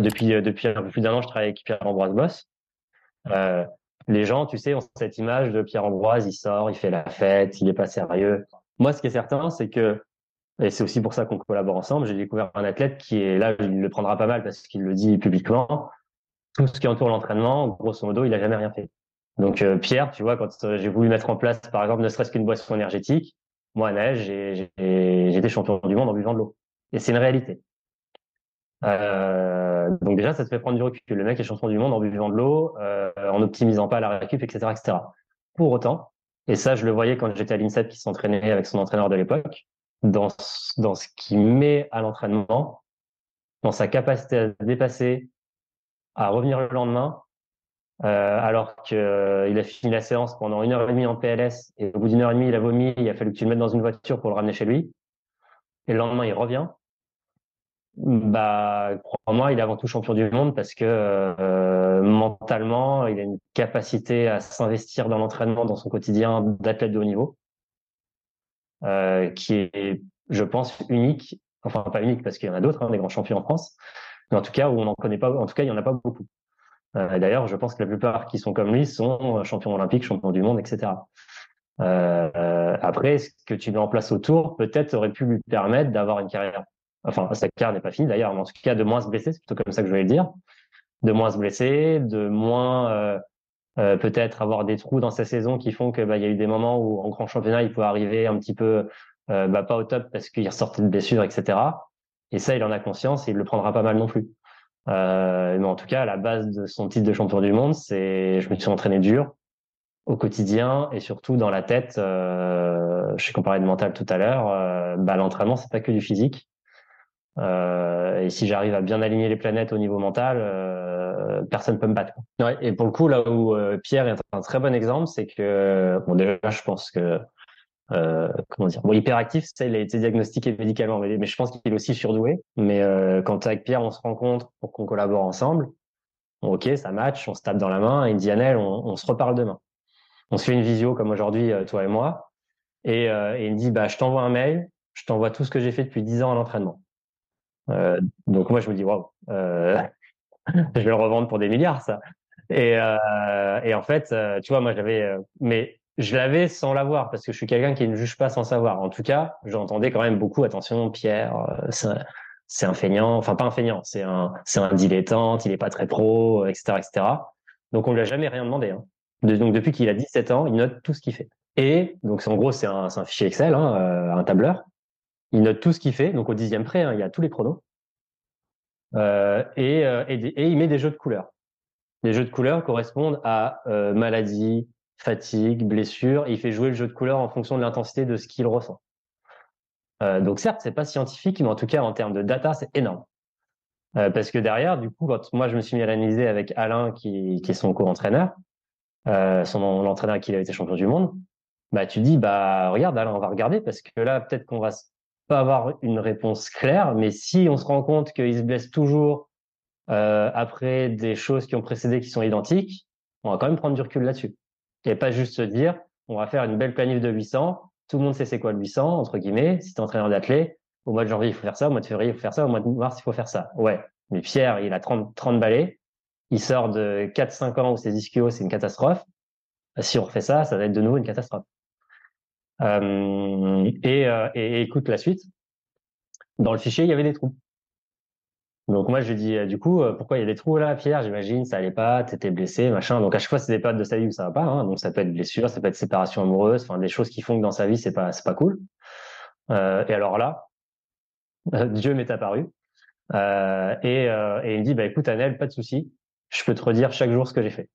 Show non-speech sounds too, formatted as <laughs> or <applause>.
depuis, depuis un peu plus d'un an, je travaille avec Pierre-Ambroise Boss. Euh, les gens, tu sais, ont cette image de Pierre-Ambroise, il sort, il fait la fête, il est pas sérieux. Moi, ce qui est certain, c'est que, et c'est aussi pour ça qu'on collabore ensemble, j'ai découvert un athlète qui est là, il le prendra pas mal parce qu'il le dit publiquement. Tout ce qui entoure l'entraînement, grosso modo, il a jamais rien fait. Donc euh, Pierre, tu vois, quand euh, j'ai voulu mettre en place, par exemple, ne serait-ce qu'une boisson énergétique, moi à neige, j'étais champion du monde en buvant de l'eau. Et c'est une réalité. Euh, donc déjà, ça te fait prendre du recul. Le mec est champion du monde en buvant de l'eau, euh, en optimisant pas la récup, etc., etc. Pour autant, et ça, je le voyais quand j'étais à l'INSEP qui s'entraînait avec son entraîneur de l'époque, dans, dans ce qu'il met à l'entraînement, dans sa capacité à se dépasser, à revenir le lendemain, euh, alors qu'il euh, a fini la séance pendant une heure et demie en PLS et au bout d'une heure et demie, il a vomi, il a fallu que tu le mettes dans une voiture pour le ramener chez lui. Et le lendemain, il revient bah, crois-moi, il est avant tout champion du monde parce que euh, mentalement, il a une capacité à s'investir dans l'entraînement, dans son quotidien d'athlète de haut niveau, euh, qui est, je pense, unique. Enfin, pas unique parce qu'il y en a d'autres, hein, des grands champions en France, mais en tout cas où on n'en connaît pas. En tout cas, il y en a pas beaucoup. Euh, D'ailleurs, je pense que la plupart qui sont comme lui sont champions olympiques, champions du monde, etc. Euh, après, ce que tu mets en place autour, peut-être aurait pu lui permettre d'avoir une carrière enfin sa carrière n'est pas finie d'ailleurs, mais en tout cas de moins se blesser, c'est plutôt comme ça que je voulais le dire, de moins se blesser, de moins euh, euh, peut-être avoir des trous dans sa saison qui font que bah, y a eu des moments où en grand championnat il peut arriver un petit peu euh, bah, pas au top parce qu'il ressortait de blessures, etc. Et ça, il en a conscience et il le prendra pas mal non plus. mais en tout cas, à la base de son titre de champion du monde, c'est je me suis entraîné dur au quotidien et surtout dans la tête. Euh, je comparé de mental tout à l'heure. bah, l'entraînement, c'est pas que du physique. Euh, et si j'arrive à bien aligner les planètes au niveau mental, euh, personne peut me battre. Ouais, et pour le coup, là où euh, Pierre est un très bon exemple, c'est que bon déjà, je pense que euh, comment dire, bon hyperactif, ça, il a été diagnostiqué médicalement, mais, je pense qu'il est aussi surdoué. Mais euh, quand avec Pierre, on se rencontre pour qu'on collabore ensemble, bon, ok, ça match, on se tape dans la main. Et il me dit on, on se reparle demain. On se fait une visio comme aujourd'hui, toi et moi, et, et il me dit bah je t'envoie un mail, je t'envoie tout ce que j'ai fait depuis 10 ans à l'entraînement. Euh, donc moi je me dis waouh, euh, <laughs> je vais le revendre pour des milliards ça. Et, euh, en fait, tu vois, moi j'avais, mais je l'avais sans l'avoir parce que je suis quelqu'un qui ne juge pas sans savoir. En tout cas, j'entendais quand même beaucoup. Attention, Pierre, c'est un feignant, enfin pas un feignant, c'est un, c'est un dilettante, il est pas très pro, etc., etc. Donc on lui a jamais rien demandé. Hein. donc depuis qu'il a 17 ans, il note tout ce qu'il fait. Et donc en gros c'est un, un fichier Excel, hein, un tableur. Il note tout ce qu'il fait, donc au dixième près, hein, il y a tous les pronos. Euh, et, euh, et, il met des jeux de couleurs. Les jeux de couleurs correspondent à euh, maladie, fatigue, blessure. Il fait jouer le jeu de couleurs en fonction de l'intensité de ce qu'il ressent. Donc certes, c'est pas scientifique, mais en tout cas en termes de data, c'est énorme. Parce que derrière, du coup, quand moi je me suis mis à l'analyser avec Alain, qui, est son co-entraîneur, son l'entraîneur qui a été champion du monde, bah tu dis bah regarde Alain, on va regarder parce que là peut-être qu'on va pas avoir une réponse claire, mais si on se rend compte qu'il se blesse toujours euh, après des choses qui ont précédé qui sont identiques, on va quand même prendre du recul là-dessus. Et pas juste se dire, on va faire une belle planif de 800, tout le monde sait c'est quoi le 800, entre guillemets, si tu es entraîneur d'athlète, au mois de janvier, il faut faire ça, au mois de février, il faut faire ça, au mois de mars, il faut faire ça. Ouais, mais Pierre, il a 30, 30 balais, il sort de 4-5 ans où ses ischios, c'est une catastrophe. Si on refait ça, ça va être de nouveau une catastrophe. Euh, et, euh, et, écoute la suite. Dans le fichier, il y avait des trous. Donc moi je lui dis euh, du coup pourquoi il y a des trous là Pierre? J'imagine ça allait pas t'étais blessé machin donc à chaque fois c'est des périodes de sa vie où ça va pas hein. donc ça peut être blessure ça peut être séparation amoureuse enfin des choses qui font que dans sa vie c'est pas c'est pas cool euh, et alors là Dieu m'est apparu euh, et, et il me dit bah écoute Anel pas de souci je peux te redire chaque jour ce que j'ai fait